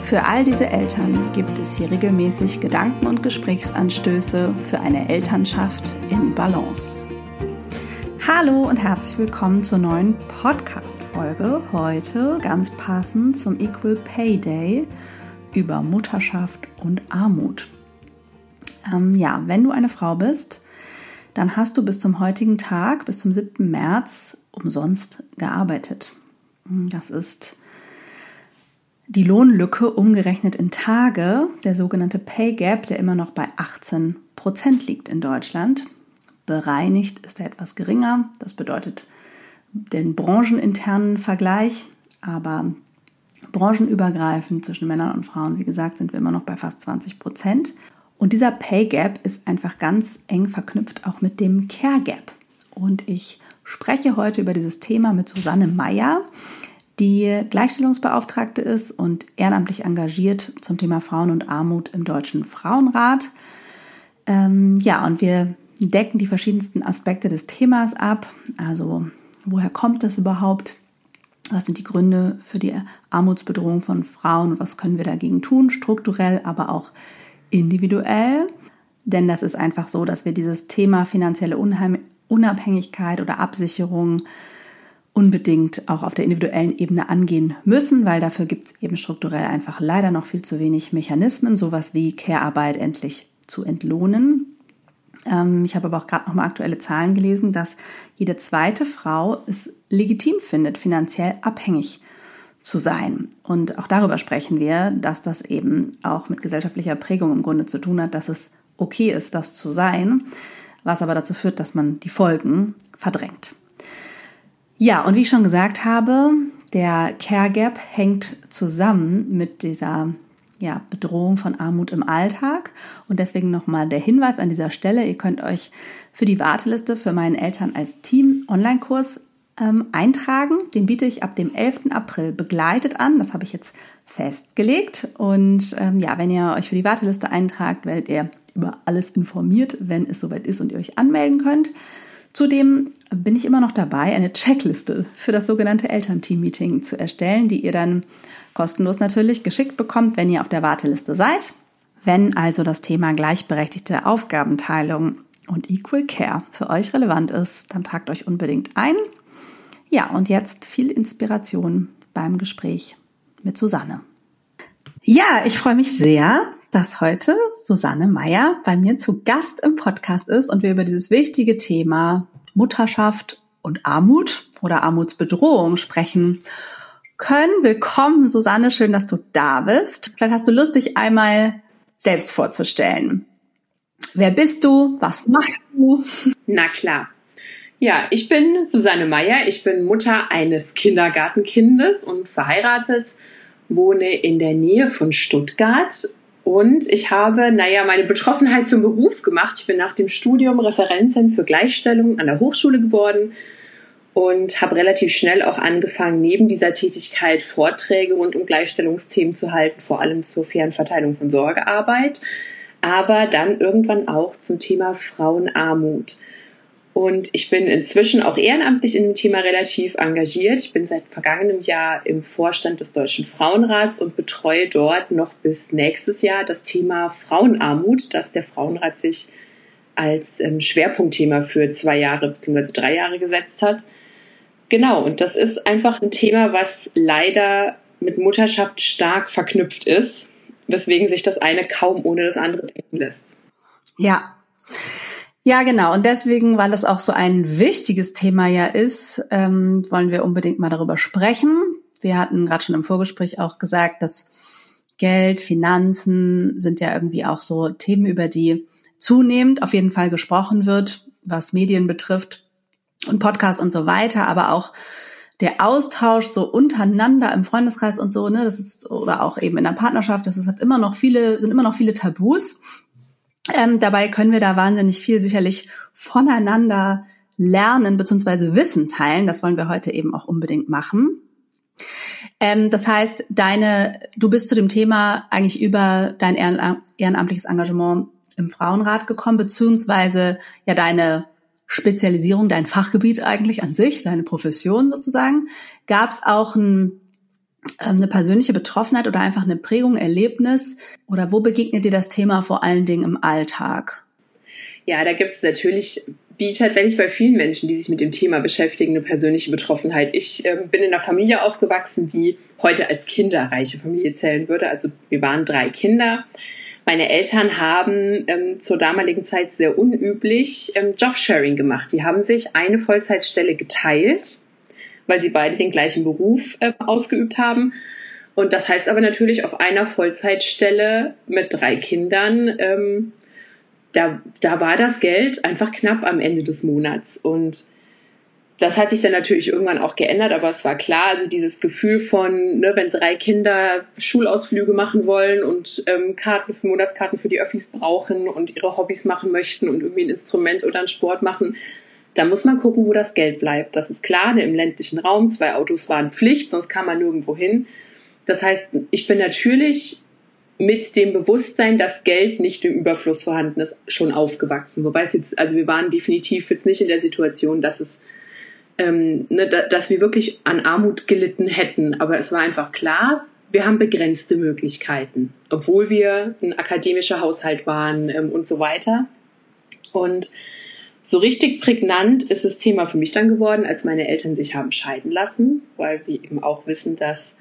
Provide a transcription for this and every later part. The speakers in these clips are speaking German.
Für all diese Eltern gibt es hier regelmäßig Gedanken und Gesprächsanstöße für eine Elternschaft in Balance. Hallo und herzlich willkommen zur neuen Podcast-Folge. Heute ganz passend zum Equal Pay Day über Mutterschaft und Armut. Ähm, ja, wenn du eine Frau bist, dann hast du bis zum heutigen Tag, bis zum 7. März, umsonst gearbeitet. Das ist die Lohnlücke umgerechnet in Tage, der sogenannte Pay Gap, der immer noch bei 18 Prozent liegt in Deutschland. Bereinigt ist er etwas geringer. Das bedeutet den brancheninternen Vergleich, aber branchenübergreifend zwischen Männern und Frauen, wie gesagt, sind wir immer noch bei fast 20 Prozent. Und dieser Pay Gap ist einfach ganz eng verknüpft auch mit dem Care Gap. Und ich spreche heute über dieses Thema mit Susanne Meyer die Gleichstellungsbeauftragte ist und ehrenamtlich engagiert zum Thema Frauen und Armut im Deutschen Frauenrat. Ähm, ja, und wir decken die verschiedensten Aspekte des Themas ab. Also, woher kommt das überhaupt? Was sind die Gründe für die Armutsbedrohung von Frauen und was können wir dagegen tun, strukturell, aber auch individuell? Denn das ist einfach so, dass wir dieses Thema finanzielle Unabhängigkeit oder Absicherung unbedingt auch auf der individuellen Ebene angehen müssen, weil dafür gibt es eben strukturell einfach leider noch viel zu wenig Mechanismen, sowas wie Care-Arbeit endlich zu entlohnen. Ähm, ich habe aber auch gerade noch mal aktuelle Zahlen gelesen, dass jede zweite Frau es legitim findet, finanziell abhängig zu sein. Und auch darüber sprechen wir, dass das eben auch mit gesellschaftlicher Prägung im Grunde zu tun hat, dass es okay ist, das zu sein, was aber dazu führt, dass man die Folgen verdrängt. Ja, und wie ich schon gesagt habe, der Care Gap hängt zusammen mit dieser ja, Bedrohung von Armut im Alltag. Und deswegen nochmal der Hinweis an dieser Stelle, ihr könnt euch für die Warteliste für meinen Eltern als Team Online-Kurs ähm, eintragen. Den biete ich ab dem 11. April begleitet an. Das habe ich jetzt festgelegt. Und ähm, ja, wenn ihr euch für die Warteliste eintragt, werdet ihr über alles informiert, wenn es soweit ist und ihr euch anmelden könnt. Zudem bin ich immer noch dabei, eine Checkliste für das sogenannte Elternteam-Meeting zu erstellen, die ihr dann kostenlos natürlich geschickt bekommt, wenn ihr auf der Warteliste seid. Wenn also das Thema gleichberechtigte Aufgabenteilung und Equal Care für euch relevant ist, dann tragt euch unbedingt ein. Ja, und jetzt viel Inspiration beim Gespräch mit Susanne. Ja, ich freue mich sehr, dass heute Susanne Meyer bei mir zu Gast im Podcast ist und wir über dieses wichtige Thema Mutterschaft und Armut oder Armutsbedrohung sprechen können. Willkommen, Susanne, schön, dass du da bist. Vielleicht hast du Lust, dich einmal selbst vorzustellen. Wer bist du? Was machst du? Na klar. Ja, ich bin Susanne Meyer. Ich bin Mutter eines Kindergartenkindes und verheiratet, wohne in der Nähe von Stuttgart und ich habe, naja, meine Betroffenheit zum Beruf gemacht. Ich bin nach dem Studium Referentin für Gleichstellung an der Hochschule geworden und habe relativ schnell auch angefangen, neben dieser Tätigkeit Vorträge rund um Gleichstellungsthemen zu halten, vor allem zur fairen Verteilung von Sorgearbeit, aber dann irgendwann auch zum Thema Frauenarmut. Und ich bin inzwischen auch ehrenamtlich in dem Thema relativ engagiert. Ich bin seit vergangenem Jahr im Vorstand des Deutschen Frauenrats und betreue dort noch bis nächstes Jahr das Thema Frauenarmut, das der Frauenrat sich als ähm, Schwerpunktthema für zwei Jahre bzw. drei Jahre gesetzt hat. Genau, und das ist einfach ein Thema, was leider mit Mutterschaft stark verknüpft ist, weswegen sich das eine kaum ohne das andere denken lässt. Ja. Ja, genau. Und deswegen, weil das auch so ein wichtiges Thema ja ist, ähm, wollen wir unbedingt mal darüber sprechen. Wir hatten gerade schon im Vorgespräch auch gesagt, dass Geld, Finanzen sind ja irgendwie auch so Themen, über die zunehmend auf jeden Fall gesprochen wird, was Medien betrifft und Podcasts und so weiter, aber auch der Austausch so untereinander im Freundeskreis und so, ne, das ist, oder auch eben in der Partnerschaft, das ist hat immer noch viele, sind immer noch viele Tabus. Ähm, dabei können wir da wahnsinnig viel sicherlich voneinander lernen beziehungsweise Wissen teilen. Das wollen wir heute eben auch unbedingt machen. Ähm, das heißt, deine, du bist zu dem Thema eigentlich über dein ehrenamtliches Engagement im Frauenrat gekommen, beziehungsweise ja deine Spezialisierung, dein Fachgebiet eigentlich an sich, deine Profession sozusagen. Gab es auch ein, eine persönliche Betroffenheit oder einfach eine Prägung, Erlebnis? Oder wo begegnet dir das Thema vor allen Dingen im Alltag? Ja, da gibt es natürlich, wie tatsächlich bei vielen Menschen, die sich mit dem Thema beschäftigen, eine persönliche Betroffenheit. Ich äh, bin in einer Familie aufgewachsen, die heute als kinderreiche Familie zählen würde. Also wir waren drei Kinder. Meine Eltern haben ähm, zur damaligen Zeit sehr unüblich ähm, Jobsharing gemacht. Die haben sich eine Vollzeitstelle geteilt, weil sie beide den gleichen Beruf äh, ausgeübt haben. Und das heißt aber natürlich auf einer Vollzeitstelle mit drei Kindern ähm, da, da war das Geld einfach knapp am Ende des Monats. Und das hat sich dann natürlich irgendwann auch geändert, aber es war klar, also dieses Gefühl von, ne, wenn drei Kinder Schulausflüge machen wollen und ähm, Karten für Monatskarten für die Öffis brauchen und ihre Hobbys machen möchten und irgendwie ein Instrument oder einen Sport machen, da muss man gucken, wo das Geld bleibt. Das ist klar, im ländlichen Raum, zwei Autos waren Pflicht, sonst kam man nirgendwo hin. Das heißt, ich bin natürlich mit dem Bewusstsein, dass Geld nicht im Überfluss vorhanden ist, schon aufgewachsen. Wobei es jetzt, also wir waren definitiv jetzt nicht in der Situation, dass es, ähm, ne, da, dass wir wirklich an Armut gelitten hätten. Aber es war einfach klar, wir haben begrenzte Möglichkeiten, obwohl wir ein akademischer Haushalt waren ähm, und so weiter. Und so richtig prägnant ist das Thema für mich dann geworden, als meine Eltern sich haben scheiden lassen, weil wir eben auch wissen, dass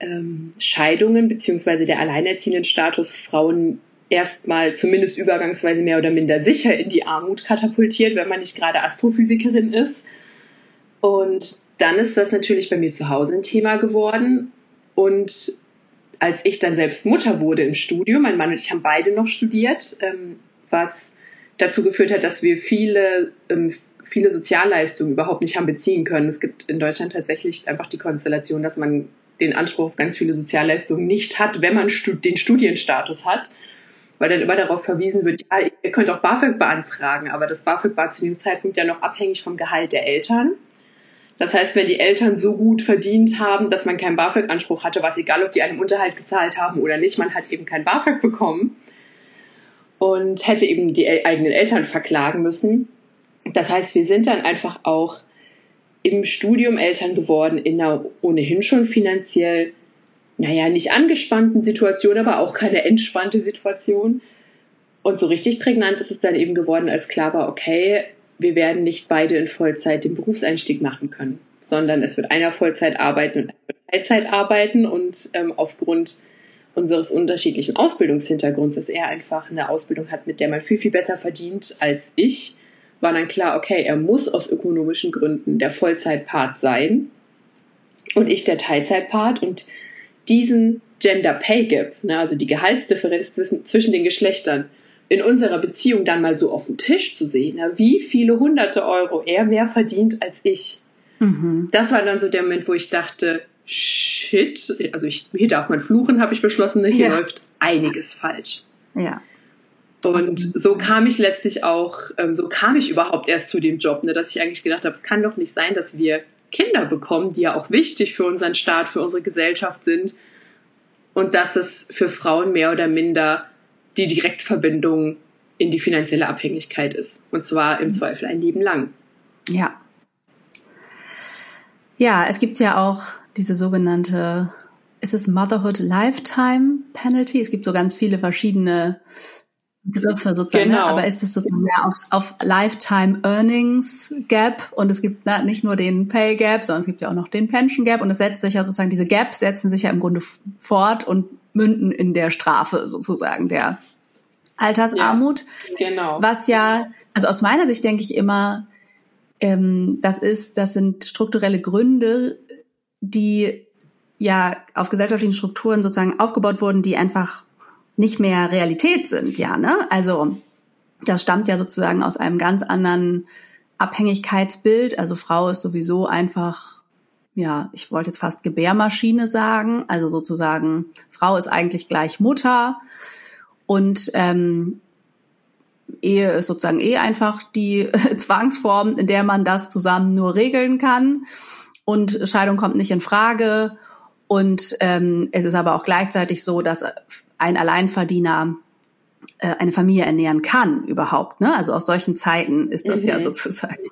ähm, Scheidungen beziehungsweise der alleinerziehenden Status Frauen erstmal zumindest übergangsweise mehr oder minder sicher in die Armut katapultiert, wenn man nicht gerade Astrophysikerin ist. Und dann ist das natürlich bei mir zu Hause ein Thema geworden. Und als ich dann selbst Mutter wurde im Studium, mein Mann und ich haben beide noch studiert, ähm, was dazu geführt hat, dass wir viele, ähm, viele Sozialleistungen überhaupt nicht haben beziehen können. Es gibt in Deutschland tatsächlich einfach die Konstellation, dass man den Anspruch auf ganz viele Sozialleistungen nicht hat, wenn man stud den Studienstatus hat, weil dann immer darauf verwiesen wird, ja, ihr könnt auch BAföG beantragen, aber das BAföG war zu dem Zeitpunkt ja noch abhängig vom Gehalt der Eltern. Das heißt, wenn die Eltern so gut verdient haben, dass man keinen BAföG-Anspruch hatte, was egal, ob die einen Unterhalt gezahlt haben oder nicht, man hat eben kein BAföG bekommen und hätte eben die eigenen Eltern verklagen müssen. Das heißt, wir sind dann einfach auch im Studium Eltern geworden, in einer ohnehin schon finanziell, naja, nicht angespannten Situation, aber auch keine entspannte Situation. Und so richtig prägnant ist es dann eben geworden, als klar war, okay, wir werden nicht beide in Vollzeit den Berufseinstieg machen können, sondern es wird einer Vollzeit arbeiten und einer Teilzeit arbeiten und ähm, aufgrund unseres unterschiedlichen Ausbildungshintergrunds, dass er einfach eine Ausbildung hat, mit der man viel, viel besser verdient als ich, war dann klar, okay, er muss aus ökonomischen Gründen der Vollzeitpart sein und ich der Teilzeitpart und diesen Gender Pay Gap, ne, also die Gehaltsdifferenz zwischen, zwischen den Geschlechtern, in unserer Beziehung dann mal so auf dem Tisch zu sehen, ne, wie viele hunderte Euro er mehr verdient als ich. Mhm. Das war dann so der Moment, wo ich dachte, shit, also ich, hier darf man fluchen, habe ich beschlossen, ne, hier ja. läuft einiges falsch. Ja. Und so kam ich letztlich auch, ähm, so kam ich überhaupt erst zu dem Job, ne, dass ich eigentlich gedacht habe, es kann doch nicht sein, dass wir Kinder bekommen, die ja auch wichtig für unseren Staat, für unsere Gesellschaft sind. Und dass es für Frauen mehr oder minder die Direktverbindung in die finanzielle Abhängigkeit ist. Und zwar im Zweifel ein Leben lang. Ja. Ja, es gibt ja auch diese sogenannte, ist es Motherhood Lifetime Penalty? Es gibt so ganz viele verschiedene Begriffe sozusagen, ne? genau. ne? aber ist es sozusagen mehr auf, auf Lifetime Earnings Gap und es gibt na, nicht nur den Pay Gap, sondern es gibt ja auch noch den Pension Gap und es setzt sich ja sozusagen, diese Gaps setzen sich ja im Grunde fort und münden in der Strafe sozusagen der Altersarmut. Ja, genau. Was ja, also aus meiner Sicht denke ich immer, ähm, das ist, das sind strukturelle Gründe, die ja auf gesellschaftlichen Strukturen sozusagen aufgebaut wurden, die einfach nicht mehr Realität sind, ja, ne? Also das stammt ja sozusagen aus einem ganz anderen Abhängigkeitsbild. Also Frau ist sowieso einfach ja, ich wollte jetzt fast Gebärmaschine sagen, also sozusagen, Frau ist eigentlich gleich Mutter und ähm, Ehe ist sozusagen eh einfach die Zwangsform, in der man das zusammen nur regeln kann. Und Scheidung kommt nicht in Frage. Und ähm, es ist aber auch gleichzeitig so, dass ein Alleinverdiener äh, eine Familie ernähren kann überhaupt. Ne? Also aus solchen Zeiten ist das mhm. ja sozusagen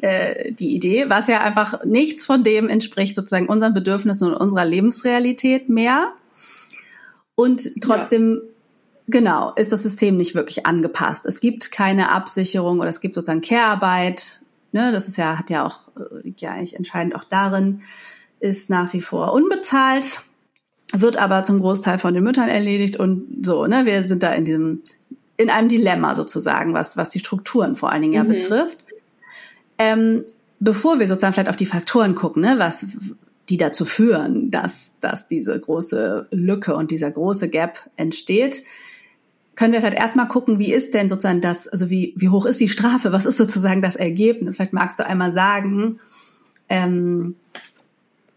äh, die Idee, was ja einfach nichts von dem entspricht sozusagen unseren Bedürfnissen und unserer Lebensrealität mehr. Und trotzdem ja Genau, ist das System nicht wirklich angepasst. Es gibt keine Absicherung oder es gibt sozusagen Care-Arbeit. Ne, das ist ja, hat ja auch, äh, liegt ja eigentlich entscheidend auch darin, ist nach wie vor unbezahlt, wird aber zum Großteil von den Müttern erledigt und so, ne, wir sind da in diesem, in einem Dilemma sozusagen, was, was die Strukturen vor allen Dingen ja mhm. betrifft. Ähm, bevor wir sozusagen vielleicht auf die Faktoren gucken, ne, was, die dazu führen, dass, dass diese große Lücke und dieser große Gap entsteht, können wir vielleicht erstmal gucken, wie ist denn sozusagen das, also wie, wie hoch ist die Strafe, was ist sozusagen das Ergebnis? Vielleicht magst du einmal sagen, ähm,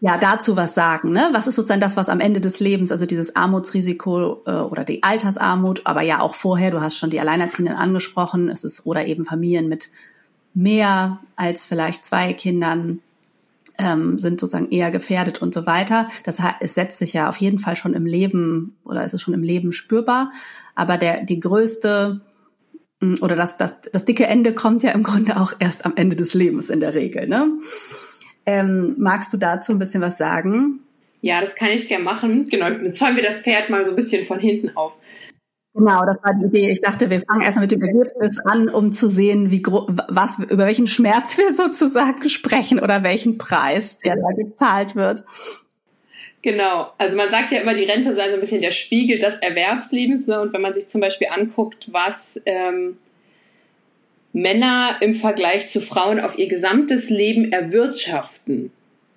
ja, dazu was sagen, ne? Was ist sozusagen das, was am Ende des Lebens, also dieses Armutsrisiko äh, oder die Altersarmut, aber ja auch vorher, du hast schon die Alleinerziehenden angesprochen, es ist oder eben Familien mit mehr als vielleicht zwei Kindern, ähm, sind sozusagen eher gefährdet und so weiter. Das es setzt sich ja auf jeden Fall schon im Leben oder ist es schon im Leben spürbar. Aber der, die größte mm, oder das, das, das dicke Ende kommt ja im Grunde auch erst am Ende des Lebens in der Regel. Ne? Ähm, magst du dazu ein bisschen was sagen? Ja, das kann ich gerne machen. Genau, dann zäumen wir das Pferd mal so ein bisschen von hinten auf. Genau, das war die Idee. Ich dachte, wir fangen erstmal mit dem Ergebnis an, um zu sehen, wie was über welchen Schmerz wir sozusagen sprechen oder welchen Preis, der da gezahlt wird. Genau, also man sagt ja immer, die Rente sei so ein bisschen der Spiegel des Erwerbslebens. Ne? Und wenn man sich zum Beispiel anguckt, was ähm, Männer im Vergleich zu Frauen auf ihr gesamtes Leben erwirtschaften,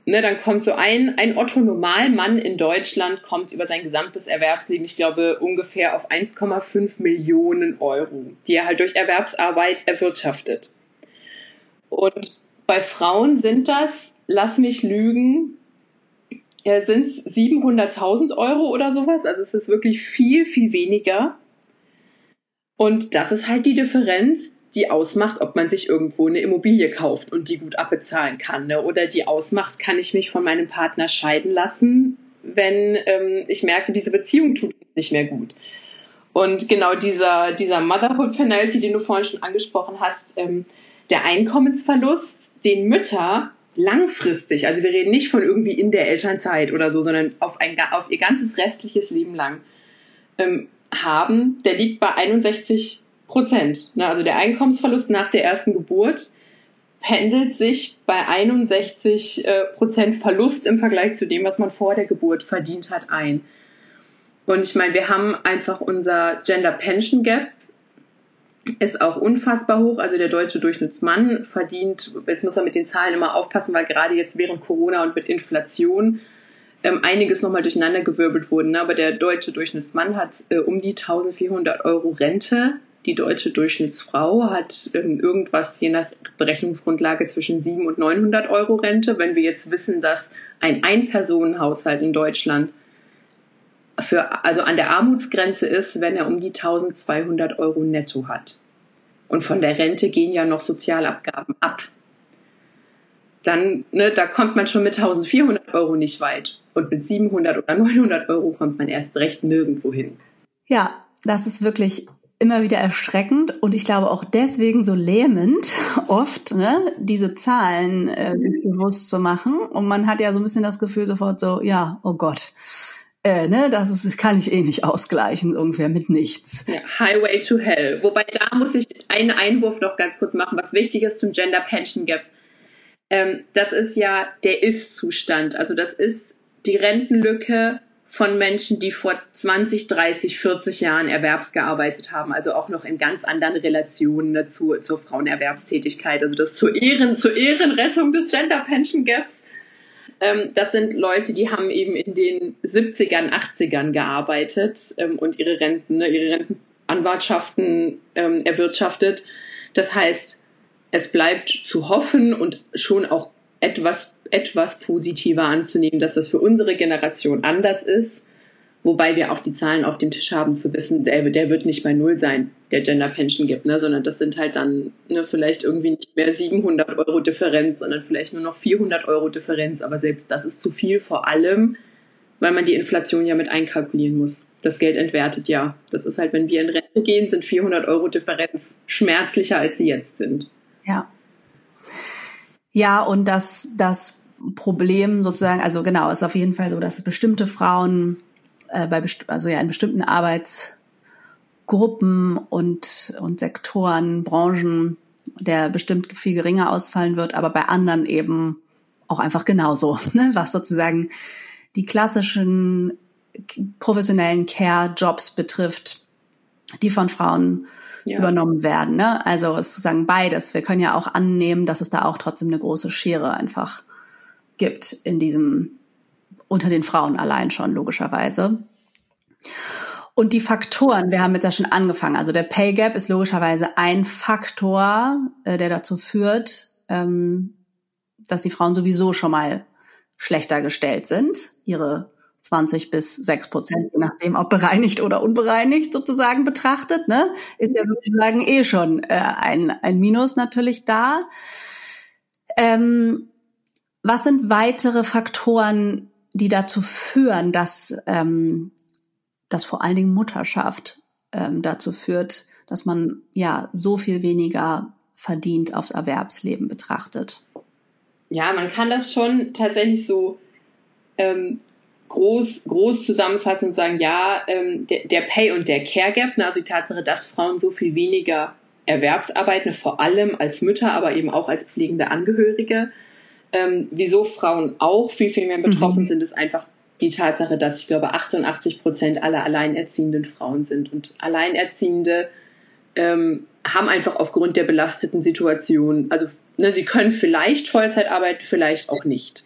ne, dann kommt so ein, ein Otto-Normalmann in Deutschland kommt über sein gesamtes Erwerbsleben, ich glaube, ungefähr auf 1,5 Millionen Euro, die er halt durch Erwerbsarbeit erwirtschaftet. Und bei Frauen sind das, lass mich lügen, ja, sind es 700.000 Euro oder sowas. Also es ist wirklich viel, viel weniger. Und das ist halt die Differenz, die ausmacht, ob man sich irgendwo eine Immobilie kauft und die gut abbezahlen kann. Ne? Oder die ausmacht, kann ich mich von meinem Partner scheiden lassen, wenn ähm, ich merke, diese Beziehung tut nicht mehr gut. Und genau dieser, dieser Motherhood Penalty, den du vorhin schon angesprochen hast, ähm, der Einkommensverlust, den Mütter langfristig, also wir reden nicht von irgendwie in der Elternzeit oder so, sondern auf, ein, auf ihr ganzes restliches Leben lang ähm, haben, der liegt bei 61 Prozent. Ne? Also der Einkommensverlust nach der ersten Geburt pendelt sich bei 61 äh, Prozent Verlust im Vergleich zu dem, was man vor der Geburt verdient hat, ein. Und ich meine, wir haben einfach unser Gender Pension Gap ist auch unfassbar hoch. Also der deutsche Durchschnittsmann verdient, jetzt muss man mit den Zahlen immer aufpassen, weil gerade jetzt während Corona und mit Inflation ähm, einiges nochmal durcheinandergewirbelt wurden. Ne? Aber der deutsche Durchschnittsmann hat äh, um die 1400 Euro Rente die deutsche Durchschnittsfrau hat ähm, irgendwas je nach Berechnungsgrundlage zwischen 700 und 900 Euro Rente. Wenn wir jetzt wissen, dass ein Ein-Personen-Haushalt in Deutschland für, also an der Armutsgrenze ist, wenn er um die 1200 Euro netto hat. Und von der Rente gehen ja noch Sozialabgaben ab. Dann, ne, da kommt man schon mit 1400 Euro nicht weit. Und mit 700 oder 900 Euro kommt man erst recht nirgendwo hin. Ja, das ist wirklich immer wieder erschreckend und ich glaube auch deswegen so lähmend oft, ne, diese Zahlen äh, sich bewusst zu machen. Und man hat ja so ein bisschen das Gefühl sofort so, ja, oh Gott, äh, ne, das ist, kann ich eh nicht ausgleichen, irgendwer mit nichts. Ja, Highway to Hell. Wobei da muss ich einen Einwurf noch ganz kurz machen, was wichtig ist zum Gender Pension Gap. Ähm, das ist ja der Ist-Zustand. Also das ist die Rentenlücke von Menschen, die vor 20, 30, 40 Jahren erwerbsgearbeitet haben, also auch noch in ganz anderen Relationen dazu, zur Frauenerwerbstätigkeit. Also das zur Ehren, zur Ehrenrettung des Gender Pension Gaps. Ähm, das sind Leute, die haben eben in den 70ern, 80ern gearbeitet ähm, und ihre Renten, ne, ihre Rentenanwartschaften ähm, erwirtschaftet. Das heißt, es bleibt zu hoffen und schon auch etwas, etwas positiver anzunehmen, dass das für unsere Generation anders ist. Wobei wir auch die Zahlen auf dem Tisch haben, zu wissen, der, der wird nicht bei Null sein, der Gender Pension gibt, ne? sondern das sind halt dann ne, vielleicht irgendwie nicht mehr 700 Euro Differenz, sondern vielleicht nur noch 400 Euro Differenz. Aber selbst das ist zu viel, vor allem, weil man die Inflation ja mit einkalkulieren muss. Das Geld entwertet ja. Das ist halt, wenn wir in Rente gehen, sind 400 Euro Differenz schmerzlicher, als sie jetzt sind. Ja. Ja, und das, das Problem sozusagen, also genau, ist auf jeden Fall so, dass bestimmte Frauen äh, bei also ja in bestimmten Arbeitsgruppen und, und Sektoren, Branchen, der bestimmt viel geringer ausfallen wird, aber bei anderen eben auch einfach genauso, ne? was sozusagen die klassischen professionellen Care-Jobs betrifft, die von Frauen ja. übernommen werden. Ne? Also es ist sozusagen beides. Wir können ja auch annehmen, dass es da auch trotzdem eine große Schere einfach gibt in diesem unter den Frauen allein schon, logischerweise. Und die Faktoren, wir haben jetzt ja schon angefangen. Also der Pay Gap ist logischerweise ein Faktor, äh, der dazu führt, ähm, dass die Frauen sowieso schon mal schlechter gestellt sind, ihre 20 bis 6 Prozent, je nachdem, ob bereinigt oder unbereinigt sozusagen betrachtet, ne, ist ja sozusagen eh schon äh, ein, ein Minus natürlich da. Ähm, was sind weitere Faktoren, die dazu führen, dass, ähm, dass vor allen Dingen Mutterschaft ähm, dazu führt, dass man ja so viel weniger verdient aufs Erwerbsleben betrachtet? Ja, man kann das schon tatsächlich so ähm, groß, groß zusammenfassen und sagen, ja, ähm, der, der Pay und der Care Gap, ne, also die Tatsache, dass Frauen so viel weniger Erwerbsarbeiten, vor allem als Mütter, aber eben auch als pflegende Angehörige, ähm, wieso Frauen auch viel, viel mehr betroffen mhm. sind, ist einfach die Tatsache, dass ich glaube 88 Prozent aller alleinerziehenden Frauen sind. Und Alleinerziehende ähm, haben einfach aufgrund der belasteten Situation, also ne, sie können vielleicht Vollzeit arbeiten, vielleicht auch nicht.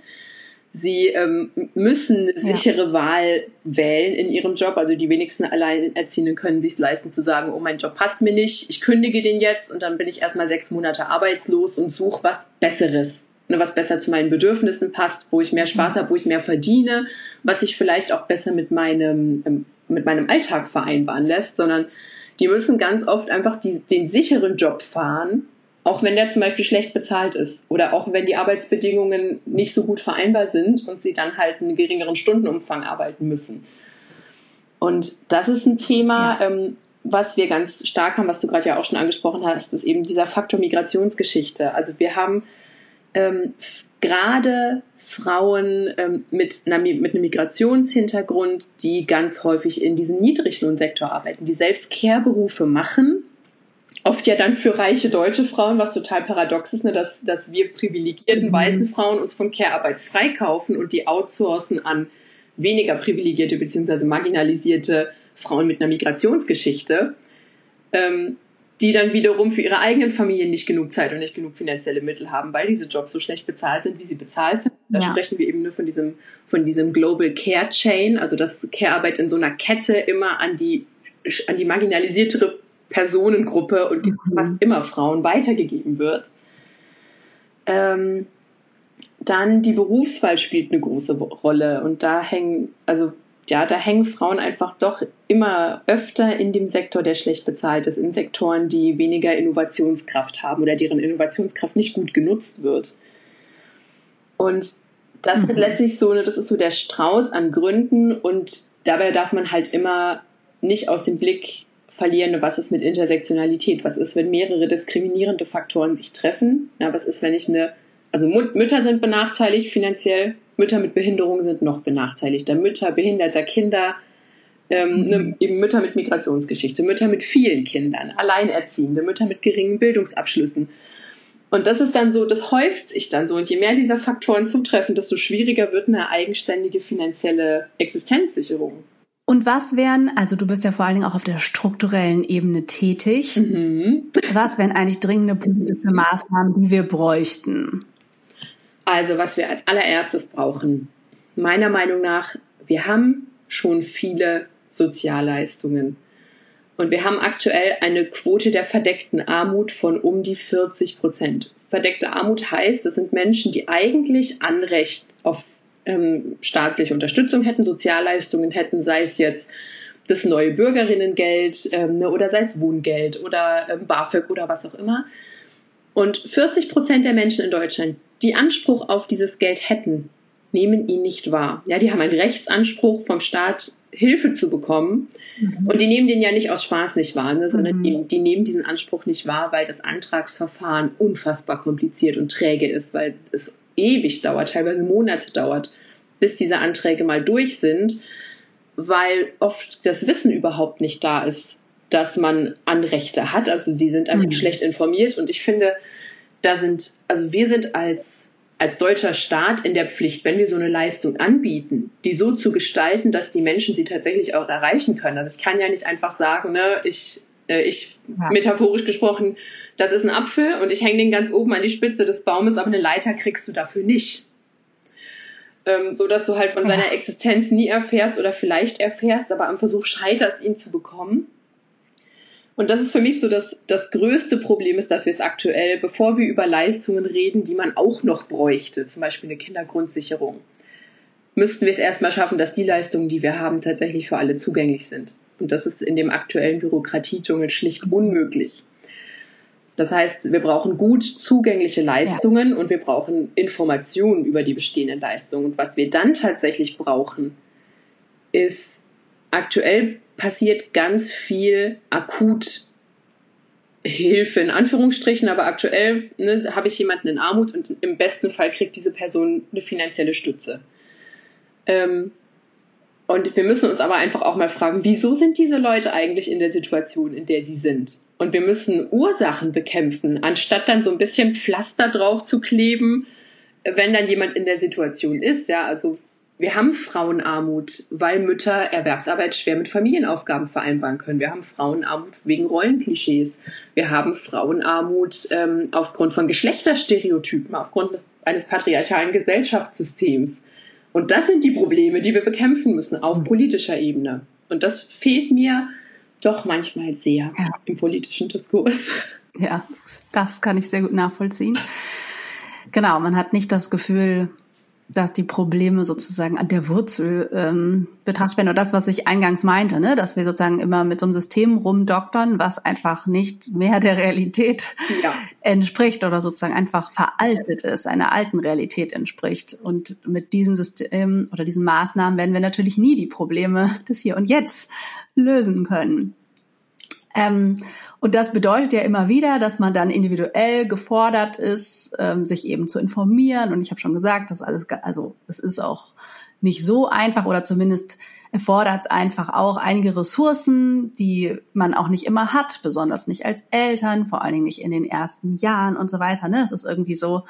Sie ähm, müssen eine sichere ja. Wahl wählen in ihrem Job. Also die wenigsten Alleinerziehenden können sich leisten zu sagen, oh, mein Job passt mir nicht, ich kündige den jetzt und dann bin ich erstmal sechs Monate arbeitslos und suche was Besseres ne, was besser zu meinen Bedürfnissen passt, wo ich mehr Spaß habe, wo ich mehr verdiene, was sich vielleicht auch besser mit meinem, ähm, mit meinem Alltag vereinbaren lässt, sondern die müssen ganz oft einfach die, den sicheren Job fahren, auch wenn der zum Beispiel schlecht bezahlt ist oder auch wenn die Arbeitsbedingungen nicht so gut vereinbar sind und sie dann halt einen geringeren Stundenumfang arbeiten müssen. Und das ist ein Thema, ja. ähm, was wir ganz stark haben, was du gerade ja auch schon angesprochen hast, ist eben dieser Faktor Migrationsgeschichte. Also wir haben ähm, gerade Frauen ähm, mit, einer, mit einem Migrationshintergrund, die ganz häufig in diesem Niedriglohnsektor arbeiten, die selbst Care-Berufe machen, oft ja dann für reiche deutsche Frauen, was total paradox ist, ne, dass, dass wir privilegierten mhm. weißen Frauen uns von Care-Arbeit freikaufen und die outsourcen an weniger privilegierte bzw. marginalisierte Frauen mit einer Migrationsgeschichte. Ähm, die dann wiederum für ihre eigenen Familien nicht genug Zeit und nicht genug finanzielle Mittel haben, weil diese Jobs so schlecht bezahlt sind, wie sie bezahlt sind. Da ja. sprechen wir eben nur von diesem, von diesem Global Care Chain, also dass Care-Arbeit in so einer Kette immer an die, an die marginalisiertere Personengruppe und mhm. fast immer Frauen weitergegeben wird. Ähm, dann die Berufswahl spielt eine große Rolle und da hängen, also ja, da hängen Frauen einfach doch immer öfter in dem Sektor, der schlecht bezahlt ist, in Sektoren, die weniger Innovationskraft haben oder deren Innovationskraft nicht gut genutzt wird. Und das mhm. ist letztlich so, das ist so der Strauß an Gründen und dabei darf man halt immer nicht aus dem Blick verlieren, was ist mit Intersektionalität, was ist, wenn mehrere diskriminierende Faktoren sich treffen, ja, was ist, wenn ich eine, also Mütter sind benachteiligt finanziell, Mütter mit Behinderung sind noch benachteiligter. Mütter behinderter Kinder, ähm, mhm. ne, eben Mütter mit Migrationsgeschichte, Mütter mit vielen Kindern, Alleinerziehende, Mütter mit geringen Bildungsabschlüssen. Und das ist dann so, das häuft sich dann so. Und je mehr dieser Faktoren zutreffen, desto schwieriger wird eine eigenständige finanzielle Existenzsicherung. Und was wären, also du bist ja vor allen Dingen auch auf der strukturellen Ebene tätig, mhm. was wären eigentlich dringende politische Maßnahmen, die wir bräuchten? Also was wir als allererstes brauchen, meiner Meinung nach, wir haben schon viele Sozialleistungen. Und wir haben aktuell eine Quote der verdeckten Armut von um die 40 Prozent. verdeckte Armut heißt, das sind Menschen, die eigentlich Anrecht auf ähm, staatliche Unterstützung hätten, Sozialleistungen hätten, sei es jetzt das neue Bürgerinnengeld ähm, ne, oder sei es Wohngeld oder ähm, BAföG oder was auch immer. Und 40 Prozent der Menschen in Deutschland, die Anspruch auf dieses Geld hätten, nehmen ihn nicht wahr. Ja, die haben einen Rechtsanspruch vom Staat, Hilfe zu bekommen. Mhm. Und die nehmen den ja nicht aus Spaß nicht wahr, ne, sondern mhm. die, die, nehmen diesen Anspruch nicht wahr, weil das Antragsverfahren unfassbar kompliziert und träge ist, weil es ewig dauert, teilweise Monate dauert, bis diese Anträge mal durch sind, weil oft das Wissen überhaupt nicht da ist, dass man Anrechte hat. Also sie sind einfach mhm. schlecht informiert und ich finde, da sind, also wir sind als als deutscher Staat in der Pflicht, wenn wir so eine Leistung anbieten, die so zu gestalten, dass die Menschen sie tatsächlich auch erreichen können. Also ich kann ja nicht einfach sagen, ne, ich, äh, ich ja. metaphorisch gesprochen, das ist ein Apfel und ich hänge den ganz oben an die Spitze des Baumes, aber eine Leiter kriegst du dafür nicht. Ähm, so dass du halt von ja. seiner Existenz nie erfährst oder vielleicht erfährst, aber am Versuch scheiterst, ihn zu bekommen. Und das ist für mich so das, das größte Problem ist, dass wir es aktuell, bevor wir über Leistungen reden, die man auch noch bräuchte, zum Beispiel eine Kindergrundsicherung, müssten wir es erstmal schaffen, dass die Leistungen, die wir haben, tatsächlich für alle zugänglich sind. Und das ist in dem aktuellen Bürokratiedschungel schlicht unmöglich. Das heißt, wir brauchen gut zugängliche Leistungen ja. und wir brauchen Informationen über die bestehenden Leistungen. Und was wir dann tatsächlich brauchen, ist aktuell passiert ganz viel akut Hilfe in Anführungsstrichen, aber aktuell ne, habe ich jemanden in Armut und im besten Fall kriegt diese Person eine finanzielle Stütze. Ähm, und wir müssen uns aber einfach auch mal fragen, wieso sind diese Leute eigentlich in der Situation, in der sie sind? Und wir müssen Ursachen bekämpfen, anstatt dann so ein bisschen Pflaster drauf zu kleben, wenn dann jemand in der Situation ist. Ja, also wir haben Frauenarmut, weil Mütter Erwerbsarbeit schwer mit Familienaufgaben vereinbaren können. Wir haben Frauenarmut wegen Rollenklischees. Wir haben Frauenarmut ähm, aufgrund von Geschlechterstereotypen, aufgrund des, eines patriarchalen Gesellschaftssystems. Und das sind die Probleme, die wir bekämpfen müssen auf mhm. politischer Ebene. Und das fehlt mir doch manchmal sehr ja. im politischen Diskurs. Ja, das kann ich sehr gut nachvollziehen. Genau, man hat nicht das Gefühl, dass die Probleme sozusagen an der Wurzel ähm, betrachtet werden. Und das, was ich eingangs meinte, ne? dass wir sozusagen immer mit so einem System rumdoktern, was einfach nicht mehr der Realität ja. entspricht oder sozusagen einfach veraltet ist, einer alten Realität entspricht. Und mit diesem System oder diesen Maßnahmen werden wir natürlich nie die Probleme des Hier und Jetzt lösen können. Ähm, und das bedeutet ja immer wieder, dass man dann individuell gefordert ist, ähm, sich eben zu informieren. Und ich habe schon gesagt, das alles, also es ist auch nicht so einfach oder zumindest erfordert es einfach auch einige Ressourcen, die man auch nicht immer hat, besonders nicht als Eltern, vor allen Dingen nicht in den ersten Jahren und so weiter. Ne? Es ist irgendwie so,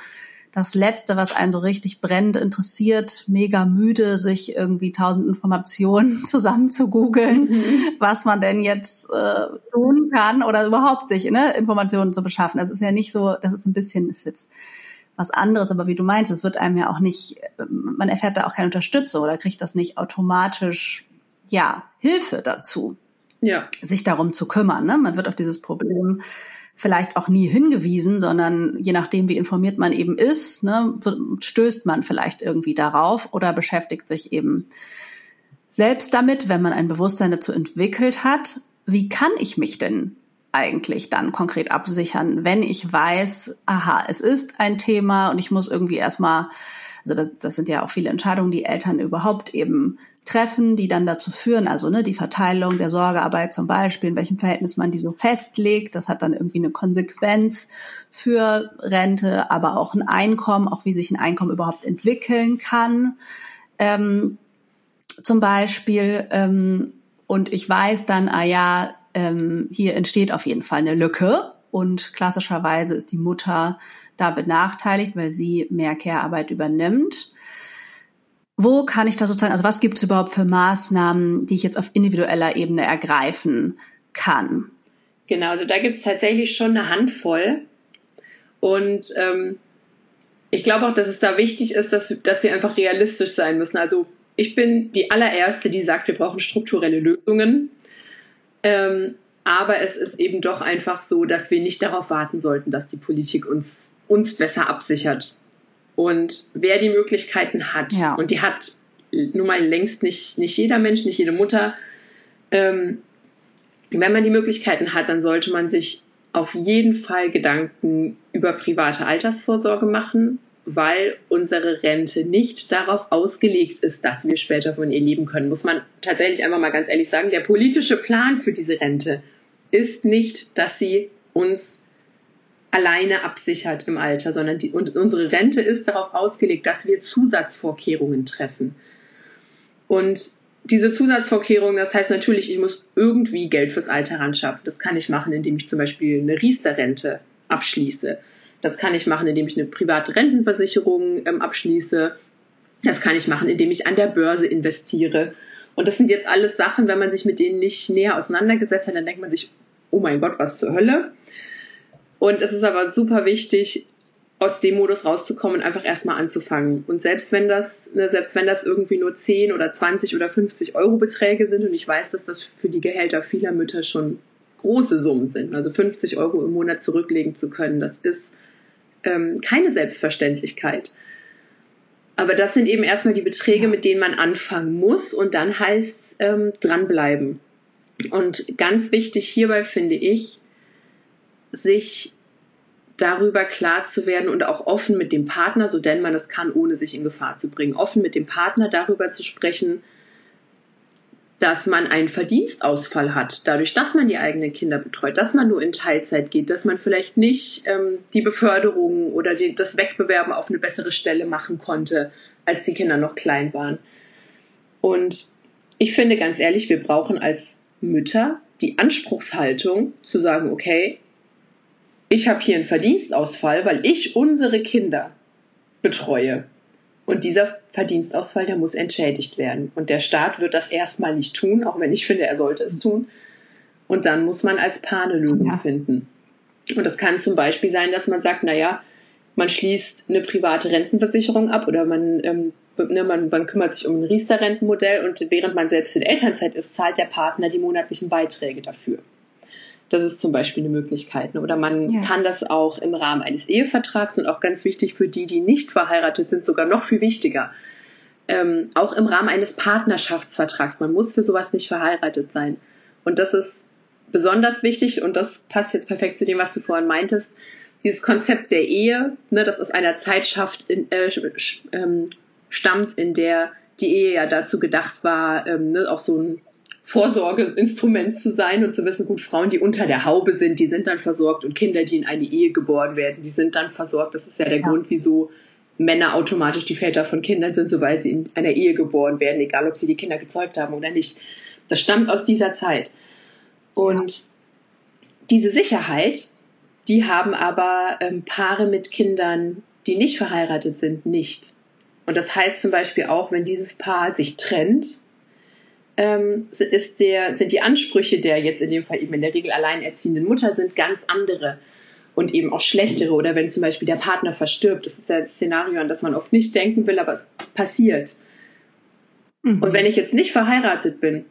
das Letzte, was einen so richtig brennend interessiert, mega müde, sich irgendwie tausend Informationen zusammen zu googeln, mhm. was man denn jetzt äh, tun kann oder überhaupt sich ne, Informationen zu beschaffen. Das ist ja nicht so, das ist ein bisschen, ist jetzt was anderes, aber wie du meinst, es wird einem ja auch nicht, man erfährt da auch keine Unterstützung oder kriegt das nicht automatisch, ja, Hilfe dazu, ja. sich darum zu kümmern. Ne? Man wird auf dieses Problem vielleicht auch nie hingewiesen, sondern je nachdem, wie informiert man eben ist, ne, stößt man vielleicht irgendwie darauf oder beschäftigt sich eben selbst damit, wenn man ein Bewusstsein dazu entwickelt hat, wie kann ich mich denn eigentlich dann konkret absichern, wenn ich weiß, aha, es ist ein Thema und ich muss irgendwie erstmal also das, das sind ja auch viele Entscheidungen, die Eltern überhaupt eben treffen, die dann dazu führen, also ne, die Verteilung der Sorgearbeit zum Beispiel, in welchem Verhältnis man die so festlegt, das hat dann irgendwie eine Konsequenz für Rente, aber auch ein Einkommen, auch wie sich ein Einkommen überhaupt entwickeln kann. Ähm, zum Beispiel, ähm, und ich weiß dann, ah ja, ähm, hier entsteht auf jeden Fall eine Lücke und klassischerweise ist die Mutter da benachteiligt, weil sie mehr Care-Arbeit übernimmt. Wo kann ich da sozusagen, also was gibt es überhaupt für Maßnahmen, die ich jetzt auf individueller Ebene ergreifen kann? Genau, also da gibt es tatsächlich schon eine Handvoll. Und ähm, ich glaube auch, dass es da wichtig ist, dass, dass wir einfach realistisch sein müssen. Also ich bin die allererste, die sagt, wir brauchen strukturelle Lösungen. Ähm, aber es ist eben doch einfach so, dass wir nicht darauf warten sollten, dass die Politik uns uns besser absichert. Und wer die Möglichkeiten hat, ja. und die hat nun mal längst nicht, nicht jeder Mensch, nicht jede Mutter, ähm, wenn man die Möglichkeiten hat, dann sollte man sich auf jeden Fall Gedanken über private Altersvorsorge machen, weil unsere Rente nicht darauf ausgelegt ist, dass wir später von ihr leben können. Muss man tatsächlich einfach mal ganz ehrlich sagen, der politische Plan für diese Rente ist nicht, dass sie uns alleine absichert im Alter, sondern die, und unsere Rente ist darauf ausgelegt, dass wir Zusatzvorkehrungen treffen. Und diese Zusatzvorkehrungen, das heißt natürlich, ich muss irgendwie Geld fürs Alter ran schaffen. Das kann ich machen, indem ich zum Beispiel eine Riester-Rente abschließe. Das kann ich machen, indem ich eine private Rentenversicherung ähm, abschließe. Das kann ich machen, indem ich an der Börse investiere. Und das sind jetzt alles Sachen, wenn man sich mit denen nicht näher auseinandergesetzt hat, dann denkt man sich, oh mein Gott, was zur Hölle. Und es ist aber super wichtig, aus dem Modus rauszukommen und einfach erstmal anzufangen. Und selbst wenn das, ne, selbst wenn das irgendwie nur 10 oder 20 oder 50 Euro Beträge sind, und ich weiß, dass das für die Gehälter vieler Mütter schon große Summen sind, also 50 Euro im Monat zurücklegen zu können, das ist ähm, keine Selbstverständlichkeit. Aber das sind eben erstmal die Beträge, mit denen man anfangen muss und dann heißt es ähm, dranbleiben. Und ganz wichtig hierbei finde ich, sich darüber klar zu werden und auch offen mit dem Partner, so denn man es kann, ohne sich in Gefahr zu bringen, offen mit dem Partner darüber zu sprechen, dass man einen Verdienstausfall hat, dadurch, dass man die eigenen Kinder betreut, dass man nur in Teilzeit geht, dass man vielleicht nicht ähm, die Beförderung oder die, das Wegbewerben auf eine bessere Stelle machen konnte, als die Kinder noch klein waren. Und ich finde ganz ehrlich, wir brauchen als Mütter die Anspruchshaltung zu sagen, okay, ich habe hier einen Verdienstausfall, weil ich unsere Kinder betreue. Und dieser Verdienstausfall, der muss entschädigt werden. Und der Staat wird das erstmal nicht tun, auch wenn ich finde, er sollte es tun. Und dann muss man als Paar eine Lösung ja. finden. Und das kann zum Beispiel sein, dass man sagt, naja, man schließt eine private Rentenversicherung ab oder man, ähm, ne, man, man kümmert sich um ein Riester-Rentenmodell und während man selbst in Elternzeit ist, zahlt der Partner die monatlichen Beiträge dafür. Das ist zum Beispiel eine Möglichkeit. Ne? Oder man ja. kann das auch im Rahmen eines Ehevertrags und auch ganz wichtig für die, die nicht verheiratet sind, sogar noch viel wichtiger. Ähm, auch im Rahmen eines Partnerschaftsvertrags. Man muss für sowas nicht verheiratet sein. Und das ist besonders wichtig und das passt jetzt perfekt zu dem, was du vorhin meintest. Dieses Konzept der Ehe, ne, das aus einer Zeitschaft in, äh, ähm, stammt, in der die Ehe ja dazu gedacht war, ähm, ne, auch so ein Vorsorgeinstrument zu sein und zu wissen, gut, Frauen, die unter der Haube sind, die sind dann versorgt und Kinder, die in eine Ehe geboren werden, die sind dann versorgt. Das ist ja der ja. Grund, wieso Männer automatisch die Väter von Kindern sind, sobald sie in einer Ehe geboren werden, egal ob sie die Kinder gezeugt haben oder nicht. Das stammt aus dieser Zeit. Und ja. diese Sicherheit, die haben aber ähm, Paare mit Kindern, die nicht verheiratet sind, nicht. Und das heißt zum Beispiel auch, wenn dieses Paar sich trennt, ähm, ist der, sind die Ansprüche der jetzt in dem Fall eben in der Regel alleinerziehenden Mutter sind ganz andere und eben auch schlechtere. Oder wenn zum Beispiel der Partner verstirbt, das ist ja ein Szenario, an das man oft nicht denken will, aber es passiert. Mhm. Und wenn ich jetzt nicht verheiratet bin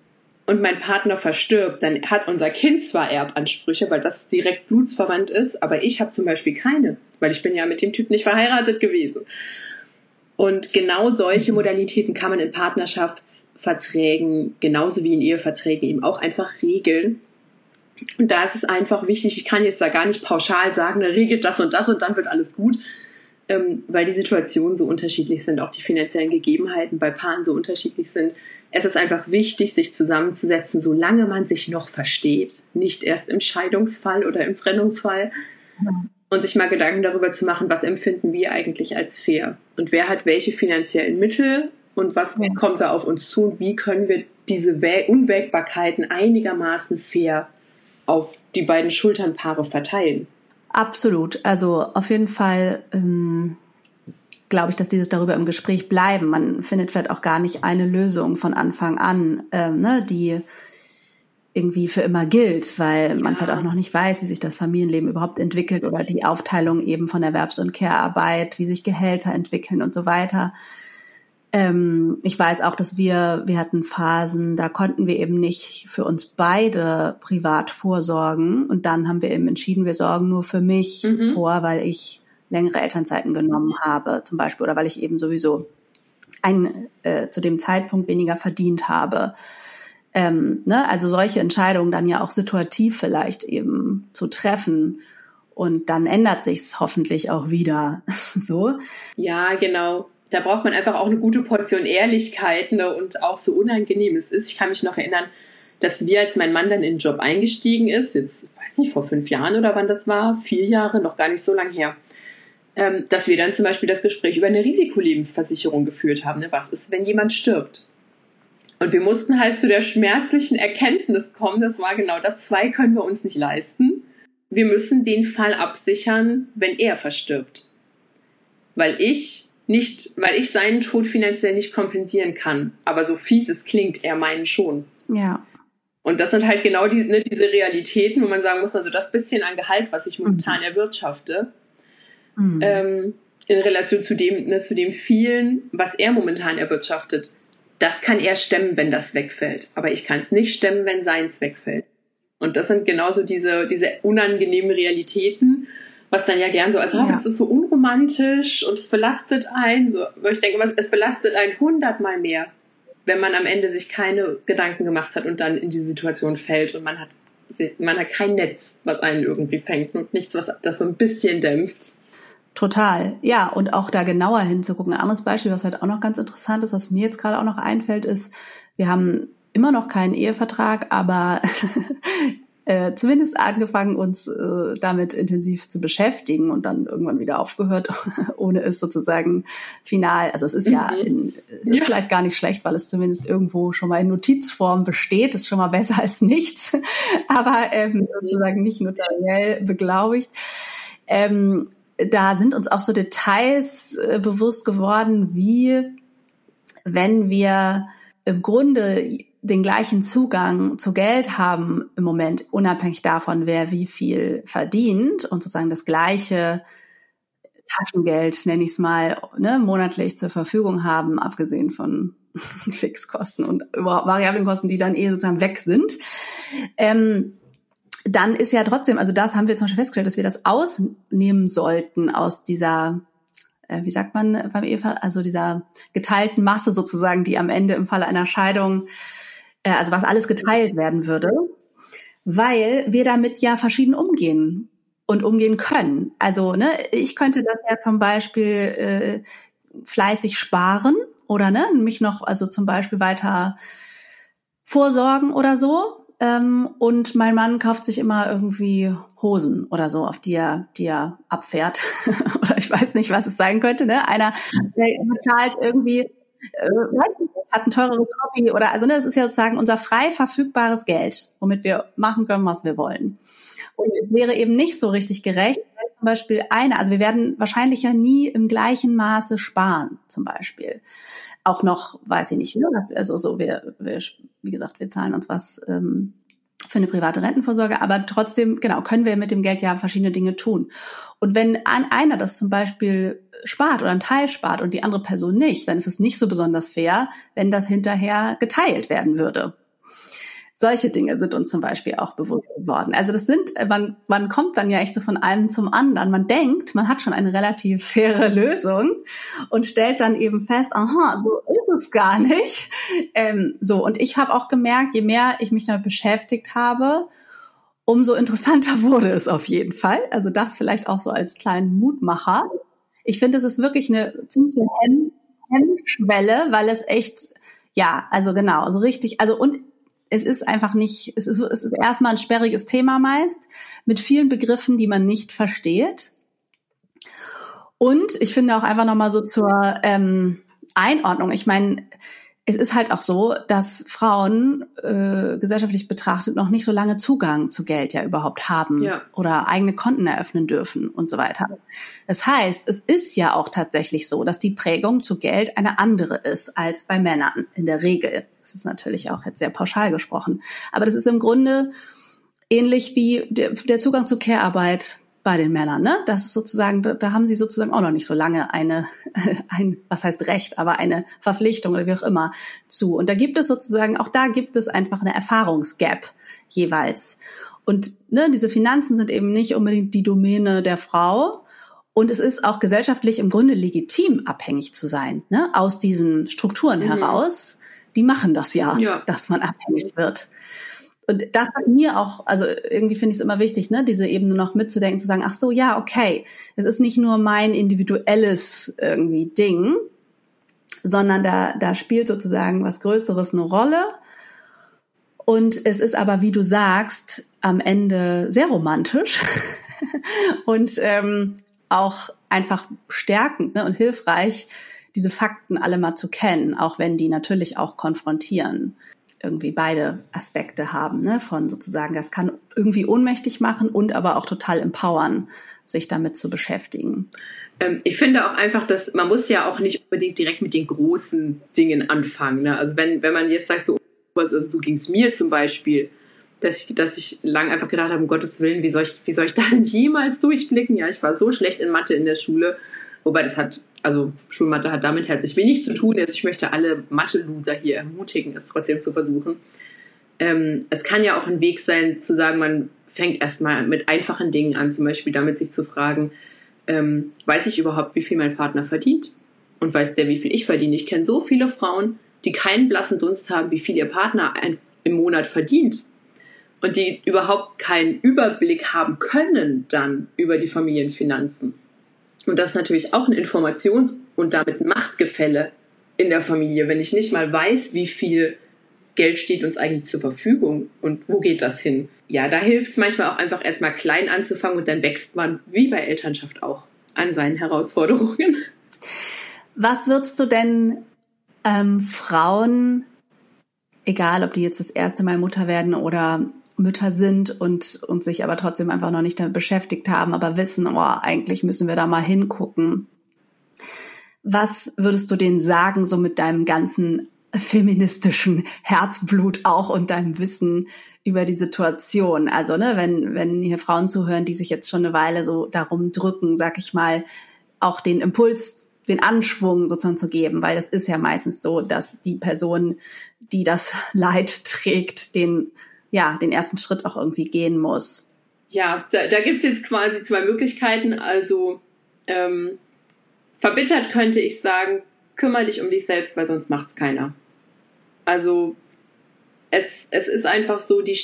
und mein Partner verstirbt, dann hat unser Kind zwar Erbansprüche, weil das direkt blutsverwandt ist, aber ich habe zum Beispiel keine, weil ich bin ja mit dem Typ nicht verheiratet gewesen. Und genau solche mhm. Modalitäten kann man in Partnerschafts Verträgen, genauso wie in Eheverträgen eben auch einfach regeln. Und da ist es einfach wichtig, ich kann jetzt da gar nicht pauschal sagen, da regelt das und das und dann wird alles gut, ähm, weil die Situationen so unterschiedlich sind, auch die finanziellen Gegebenheiten bei Paaren so unterschiedlich sind. Es ist einfach wichtig, sich zusammenzusetzen, solange man sich noch versteht, nicht erst im Scheidungsfall oder im Trennungsfall. Und sich mal Gedanken darüber zu machen, was empfinden wir eigentlich als fair und wer hat welche finanziellen Mittel und was ja. kommt da auf uns zu und wie können wir diese Unwägbarkeiten einigermaßen fair auf die beiden Schulternpaare verteilen. Absolut. Also auf jeden Fall ähm, glaube ich, dass dieses darüber im Gespräch bleiben. Man findet vielleicht auch gar nicht eine Lösung von Anfang an, ähm, ne, die irgendwie für immer gilt, weil man ja. vielleicht auch noch nicht weiß, wie sich das Familienleben überhaupt entwickelt oder die Aufteilung eben von Erwerbs- und Care-Arbeit, wie sich Gehälter entwickeln und so weiter. Ähm, ich weiß auch, dass wir, wir hatten Phasen, da konnten wir eben nicht für uns beide privat vorsorgen. Und dann haben wir eben entschieden, wir sorgen nur für mich mhm. vor, weil ich längere Elternzeiten genommen habe, zum Beispiel, oder weil ich eben sowieso ein, äh, zu dem Zeitpunkt weniger verdient habe. Ähm, ne? Also solche Entscheidungen dann ja auch situativ vielleicht eben zu treffen. Und dann ändert sich's hoffentlich auch wieder. so. Ja, genau. Da braucht man einfach auch eine gute Portion Ehrlichkeit ne? und auch so unangenehm es ist. Ich kann mich noch erinnern, dass wir, als mein Mann dann in den Job eingestiegen ist, jetzt weiß nicht, vor fünf Jahren oder wann das war, vier Jahre, noch gar nicht so lang her, ähm, dass wir dann zum Beispiel das Gespräch über eine Risikolebensversicherung geführt haben. Ne? Was ist, wenn jemand stirbt? Und wir mussten halt zu der schmerzlichen Erkenntnis kommen, das war genau das, zwei können wir uns nicht leisten. Wir müssen den Fall absichern, wenn er verstirbt. Weil ich nicht, weil ich seinen Tod finanziell nicht kompensieren kann. Aber so fies es klingt, er meinen schon. Ja. Und das sind halt genau die, ne, diese Realitäten, wo man sagen muss, also das bisschen an Gehalt, was ich momentan mhm. erwirtschafte, mhm. ähm, in Relation zu dem, ne, zu dem vielen, was er momentan erwirtschaftet, das kann er stemmen, wenn das wegfällt. Aber ich kann es nicht stemmen, wenn seins wegfällt. Und das sind genauso diese, diese unangenehmen Realitäten, was dann ja gern so als, oh, ja. das ist so unromantisch und es belastet einen. So, ich denke, es belastet einen hundertmal mehr, wenn man am Ende sich keine Gedanken gemacht hat und dann in diese Situation fällt und man hat, man hat kein Netz, was einen irgendwie fängt und nichts, was das so ein bisschen dämpft. Total, ja, und auch da genauer hinzugucken. Ein anderes Beispiel, was halt auch noch ganz interessant ist, was mir jetzt gerade auch noch einfällt, ist, wir haben immer noch keinen Ehevertrag, aber äh, zumindest angefangen, uns äh, damit intensiv zu beschäftigen und dann irgendwann wieder aufgehört, ohne es sozusagen final. Also es ist mhm. ja, in, es ist ja. vielleicht gar nicht schlecht, weil es zumindest irgendwo schon mal in Notizform besteht. Ist schon mal besser als nichts, aber ähm, sozusagen nicht notariell beglaubigt. Ähm, da sind uns auch so Details äh, bewusst geworden, wie wenn wir im Grunde den gleichen Zugang zu Geld haben im Moment, unabhängig davon, wer wie viel verdient und sozusagen das gleiche Taschengeld, nenne ich es mal, ne, monatlich zur Verfügung haben, abgesehen von Fixkosten und variablen Kosten, die dann eh sozusagen weg sind. Ähm, dann ist ja trotzdem, also das haben wir zum Beispiel festgestellt, dass wir das ausnehmen sollten aus dieser, äh, wie sagt man beim Eva, also dieser geteilten Masse sozusagen, die am Ende im Falle einer Scheidung, also was alles geteilt werden würde, weil wir damit ja verschieden umgehen und umgehen können. Also ne, ich könnte das ja zum Beispiel äh, fleißig sparen oder ne, mich noch also zum Beispiel weiter vorsorgen oder so ähm, und mein Mann kauft sich immer irgendwie Hosen oder so, auf die er, die er abfährt. oder ich weiß nicht, was es sein könnte. Ne? Einer der bezahlt irgendwie, äh, hat ein teureres Hobby oder also ne, das ist ja sozusagen unser frei verfügbares Geld, womit wir machen können, was wir wollen. Und es wäre eben nicht so richtig gerecht, wenn zum Beispiel einer, also wir werden wahrscheinlich ja nie im gleichen Maße sparen, zum Beispiel auch noch, weiß ich nicht, ne? also so, wir, wir, wie gesagt, wir zahlen uns was ähm, für eine private Rentenvorsorge, aber trotzdem, genau, können wir mit dem Geld ja verschiedene Dinge tun. Und wenn an einer das zum Beispiel spart oder einen Teil spart und die andere Person nicht, dann ist es nicht so besonders fair, wenn das hinterher geteilt werden würde. Solche Dinge sind uns zum Beispiel auch bewusst geworden. Also das sind, äh, man, man kommt dann ja echt so von einem zum anderen. Man denkt, man hat schon eine relativ faire Lösung und stellt dann eben fest, aha, so ist es gar nicht. Ähm, so, und ich habe auch gemerkt, je mehr ich mich damit beschäftigt habe, umso interessanter wurde es auf jeden Fall. Also das vielleicht auch so als kleinen Mutmacher. Ich finde, es ist wirklich eine ziemliche Hemmschwelle, weil es echt, ja, also genau, so richtig, also und es ist einfach nicht, es ist, es ist erstmal ein sperriges Thema meist, mit vielen Begriffen, die man nicht versteht. Und ich finde auch einfach nochmal so zur ähm, Einordnung. Ich meine, es ist halt auch so, dass Frauen äh, gesellschaftlich betrachtet noch nicht so lange Zugang zu Geld ja überhaupt haben ja. oder eigene Konten eröffnen dürfen und so weiter. Das heißt, es ist ja auch tatsächlich so, dass die Prägung zu Geld eine andere ist als bei Männern in der Regel. Das ist natürlich auch jetzt sehr pauschal gesprochen, aber das ist im Grunde ähnlich wie der, der Zugang zu Care-Arbeit bei den Männern, ne? Das ist sozusagen, da, da haben sie sozusagen auch noch nicht so lange eine, ein, was heißt Recht, aber eine Verpflichtung oder wie auch immer zu. Und da gibt es sozusagen, auch da gibt es einfach eine Erfahrungsgap jeweils. Und ne, diese Finanzen sind eben nicht unbedingt die Domäne der Frau. Und es ist auch gesellschaftlich im Grunde legitim, abhängig zu sein, ne? aus diesen Strukturen mhm. heraus. Die machen das ja, ja, dass man abhängig wird. Und das hat mir auch, also irgendwie finde ich es immer wichtig, ne, diese Ebene noch mitzudenken, zu sagen, ach so, ja, okay, es ist nicht nur mein individuelles irgendwie Ding, sondern da, da spielt sozusagen was Größeres eine Rolle. Und es ist aber, wie du sagst, am Ende sehr romantisch und ähm, auch einfach stärkend ne, und hilfreich, diese Fakten alle mal zu kennen, auch wenn die natürlich auch konfrontieren irgendwie beide Aspekte haben, ne? von sozusagen, das kann irgendwie ohnmächtig machen und aber auch total empowern, sich damit zu beschäftigen. Ähm, ich finde auch einfach, dass man muss ja auch nicht unbedingt direkt mit den großen Dingen anfangen. Ne? Also wenn, wenn man jetzt sagt, so, also so ging es mir zum Beispiel, dass ich, dass ich lang einfach gedacht habe, um Gottes Willen, wie soll ich, wie soll ich da jemals durchblicken? Ja, ich war so schlecht in Mathe in der Schule. Wobei das hat also Schulmathe hat damit herzlich wenig zu tun. Jetzt, ich möchte alle Mathe-Loser hier ermutigen, es trotzdem zu versuchen. Ähm, es kann ja auch ein Weg sein, zu sagen, man fängt erstmal mit einfachen Dingen an, zum Beispiel damit sich zu fragen, ähm, weiß ich überhaupt, wie viel mein Partner verdient? Und weiß der, wie viel ich verdiene? Ich kenne so viele Frauen, die keinen blassen Dunst haben, wie viel ihr Partner ein, im Monat verdient. Und die überhaupt keinen Überblick haben können dann über die Familienfinanzen. Und das ist natürlich auch ein Informations- und damit Machtgefälle in der Familie, wenn ich nicht mal weiß, wie viel Geld steht uns eigentlich zur Verfügung und wo geht das hin? Ja, da hilft es manchmal auch einfach erstmal klein anzufangen und dann wächst man, wie bei Elternschaft auch, an seinen Herausforderungen. Was würdest du denn ähm, Frauen, egal ob die jetzt das erste Mal Mutter werden oder Mütter sind und, und sich aber trotzdem einfach noch nicht damit beschäftigt haben, aber wissen, oh, eigentlich müssen wir da mal hingucken. Was würdest du denen sagen, so mit deinem ganzen feministischen Herzblut auch und deinem Wissen über die Situation? Also, ne, wenn, wenn hier Frauen zuhören, die sich jetzt schon eine Weile so darum drücken, sag ich mal, auch den Impuls den Anschwung sozusagen zu geben, weil es ist ja meistens so, dass die Person, die das Leid trägt, den ja, den ersten Schritt auch irgendwie gehen muss. Ja, da, da gibt es jetzt quasi zwei Möglichkeiten. Also ähm, verbittert könnte ich sagen, kümmere dich um dich selbst, weil sonst macht es keiner. Also es, es ist einfach so, die,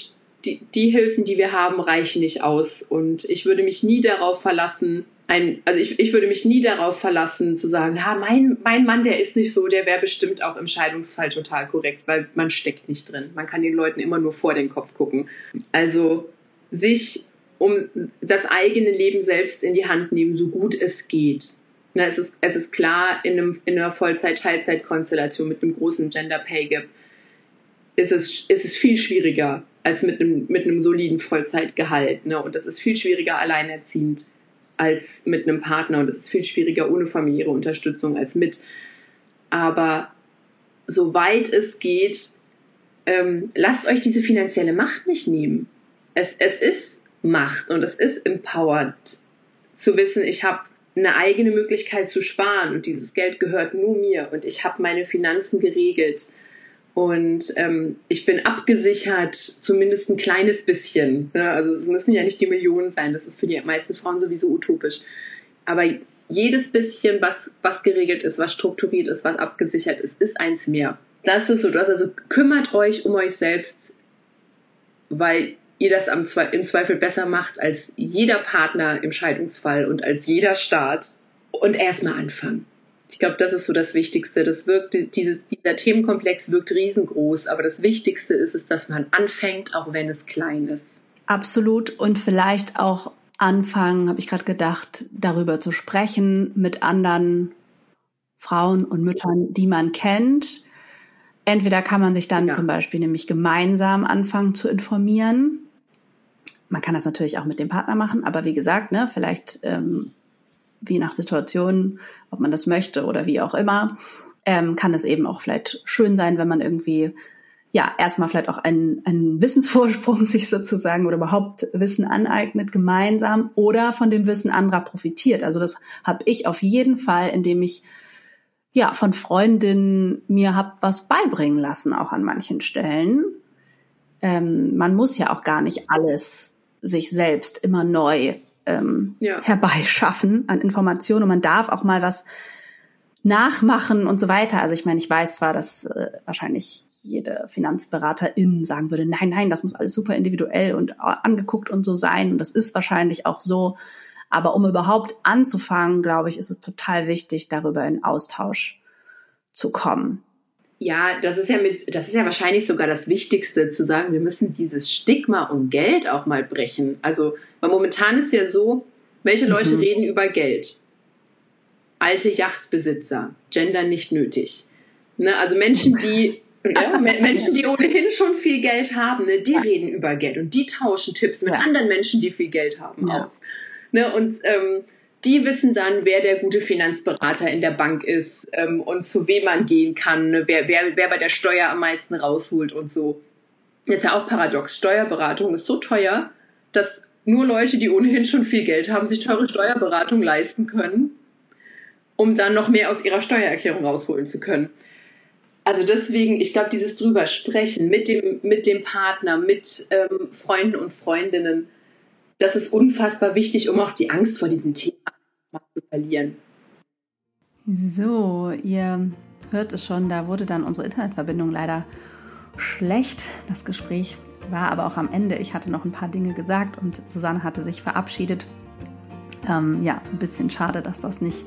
die, die Hilfen, die wir haben, reichen nicht aus. Und ich würde mich nie darauf verlassen, ein, also ich, ich würde mich nie darauf verlassen, zu sagen, ja, mein, mein Mann, der ist nicht so, der wäre bestimmt auch im Scheidungsfall total korrekt, weil man steckt nicht drin. Man kann den Leuten immer nur vor den Kopf gucken. Also sich um das eigene Leben selbst in die Hand nehmen, so gut es geht. Na, es, ist, es ist klar, in, einem, in einer Vollzeit-Teilzeit-Konstellation mit einem großen Gender Pay Gap ist es, ist es viel schwieriger als mit einem, mit einem soliden Vollzeitgehalt. Ne? Und es ist viel schwieriger alleinerziehend als mit einem Partner und es ist viel schwieriger ohne familiäre Unterstützung als mit. Aber soweit es geht, ähm, lasst euch diese finanzielle Macht nicht nehmen. Es, es ist Macht und es ist empowered zu wissen, ich habe eine eigene Möglichkeit zu sparen und dieses Geld gehört nur mir und ich habe meine Finanzen geregelt und ähm, ich bin abgesichert, zumindest ein kleines bisschen. Ne? Also es müssen ja nicht die Millionen sein, das ist für die meisten Frauen sowieso utopisch. Aber jedes bisschen, was, was geregelt ist, was strukturiert ist, was abgesichert ist, ist eins mehr. Das ist so, das also kümmert euch um euch selbst, weil ihr das am, im Zweifel besser macht als jeder Partner im Scheidungsfall und als jeder Staat. Und erstmal anfangen. Ich glaube, das ist so das Wichtigste. Das wirkt, dieses, dieser Themenkomplex wirkt riesengroß, aber das Wichtigste ist es, dass man anfängt, auch wenn es klein ist. Absolut. Und vielleicht auch anfangen, habe ich gerade gedacht, darüber zu sprechen mit anderen Frauen und Müttern, die man kennt. Entweder kann man sich dann ja. zum Beispiel nämlich gemeinsam anfangen zu informieren. Man kann das natürlich auch mit dem Partner machen, aber wie gesagt, ne, vielleicht ähm, wie nach Situation, ob man das möchte oder wie auch immer, ähm, kann es eben auch vielleicht schön sein, wenn man irgendwie ja erstmal vielleicht auch einen, einen Wissensvorsprung sich sozusagen oder überhaupt Wissen aneignet gemeinsam oder von dem Wissen anderer profitiert. Also das habe ich auf jeden Fall, indem ich ja von Freundinnen mir hab was beibringen lassen, auch an manchen Stellen. Ähm, man muss ja auch gar nicht alles sich selbst immer neu ähm, ja. herbeischaffen an Informationen und man darf auch mal was nachmachen und so weiter. Also ich meine, ich weiß zwar, dass äh, wahrscheinlich jede Finanzberaterin sagen würde, nein, nein, das muss alles super individuell und angeguckt und so sein. Und das ist wahrscheinlich auch so. Aber um überhaupt anzufangen, glaube ich, ist es total wichtig, darüber in Austausch zu kommen. Ja, das ist ja mit, das ist ja wahrscheinlich sogar das Wichtigste, zu sagen, wir müssen dieses Stigma um Geld auch mal brechen. Also, weil momentan ist ja so, welche Leute mhm. reden über Geld? Alte Yachtbesitzer, Gender nicht nötig. Ne? Also Menschen, die ja, Menschen, die ohnehin schon viel Geld haben, ne, die reden über Geld und die tauschen Tipps mit ja. anderen Menschen, die viel Geld haben, ja. aus. Ne, und ähm, die wissen dann, wer der gute Finanzberater in der Bank ist ähm, und zu wem man gehen kann, ne, wer, wer, wer bei der Steuer am meisten rausholt und so. Ist ja auch paradox. Steuerberatung ist so teuer, dass nur Leute, die ohnehin schon viel Geld haben, sich teure Steuerberatung leisten können, um dann noch mehr aus ihrer Steuererklärung rausholen zu können. Also deswegen, ich glaube, dieses drüber sprechen mit dem, mit dem Partner, mit ähm, Freunden und Freundinnen, das ist unfassbar wichtig, um auch die Angst vor diesem Thema zu verlieren. So, ihr hört es schon, da wurde dann unsere Internetverbindung leider schlecht. Das Gespräch war aber auch am Ende. Ich hatte noch ein paar Dinge gesagt und Susanne hatte sich verabschiedet. Ähm, ja, ein bisschen schade, dass das nicht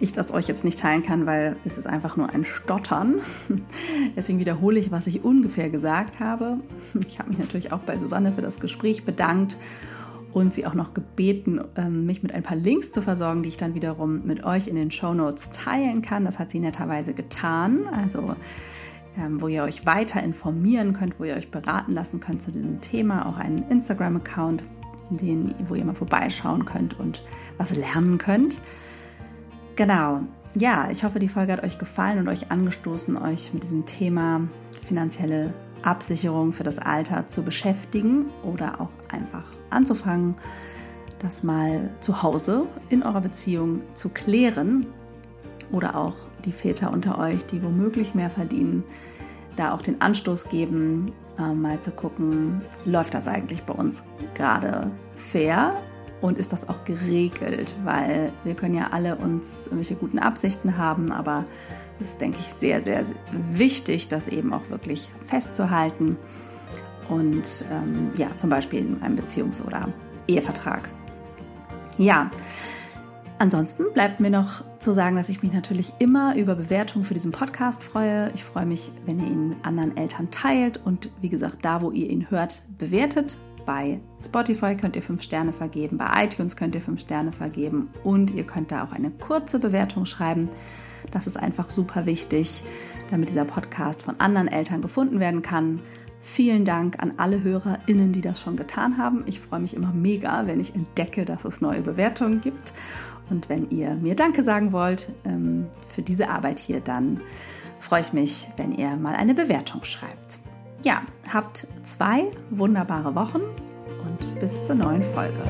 ich das euch jetzt nicht teilen kann, weil es ist einfach nur ein Stottern. Deswegen wiederhole ich, was ich ungefähr gesagt habe. Ich habe mich natürlich auch bei Susanne für das Gespräch bedankt und sie auch noch gebeten, ähm, mich mit ein paar Links zu versorgen, die ich dann wiederum mit euch in den Show Notes teilen kann. Das hat sie netterweise getan. Also ähm, wo ihr euch weiter informieren könnt, wo ihr euch beraten lassen könnt zu diesem Thema. Auch einen Instagram-Account, wo ihr mal vorbeischauen könnt und was lernen könnt. Genau. Ja, ich hoffe, die Folge hat euch gefallen und euch angestoßen, euch mit diesem Thema finanzielle Absicherung für das Alter zu beschäftigen oder auch einfach anzufangen, das mal zu Hause in eurer Beziehung zu klären oder auch die Väter unter euch, die womöglich mehr verdienen, da auch den Anstoß geben, äh, mal zu gucken, läuft das eigentlich bei uns gerade fair und ist das auch geregelt, weil wir können ja alle uns irgendwelche guten Absichten haben, aber es ist, denke ich, sehr, sehr wichtig, das eben auch wirklich festzuhalten und ähm, ja, zum Beispiel in einem Beziehungs- oder Ehevertrag. Ja, ansonsten bleibt mir noch zu sagen, dass ich mich natürlich immer über Bewertungen für diesen Podcast freue. Ich freue mich, wenn ihr ihn mit anderen Eltern teilt und wie gesagt, da, wo ihr ihn hört, bewertet bei Spotify könnt ihr fünf Sterne vergeben, bei iTunes könnt ihr fünf Sterne vergeben und ihr könnt da auch eine kurze Bewertung schreiben. Das ist einfach super wichtig, damit dieser Podcast von anderen Eltern gefunden werden kann. Vielen Dank an alle HörerInnen, die das schon getan haben. Ich freue mich immer mega, wenn ich entdecke, dass es neue Bewertungen gibt. Und wenn ihr mir Danke sagen wollt ähm, für diese Arbeit hier, dann freue ich mich, wenn ihr mal eine Bewertung schreibt ja, habt zwei wunderbare Wochen und bis zur neuen Folge.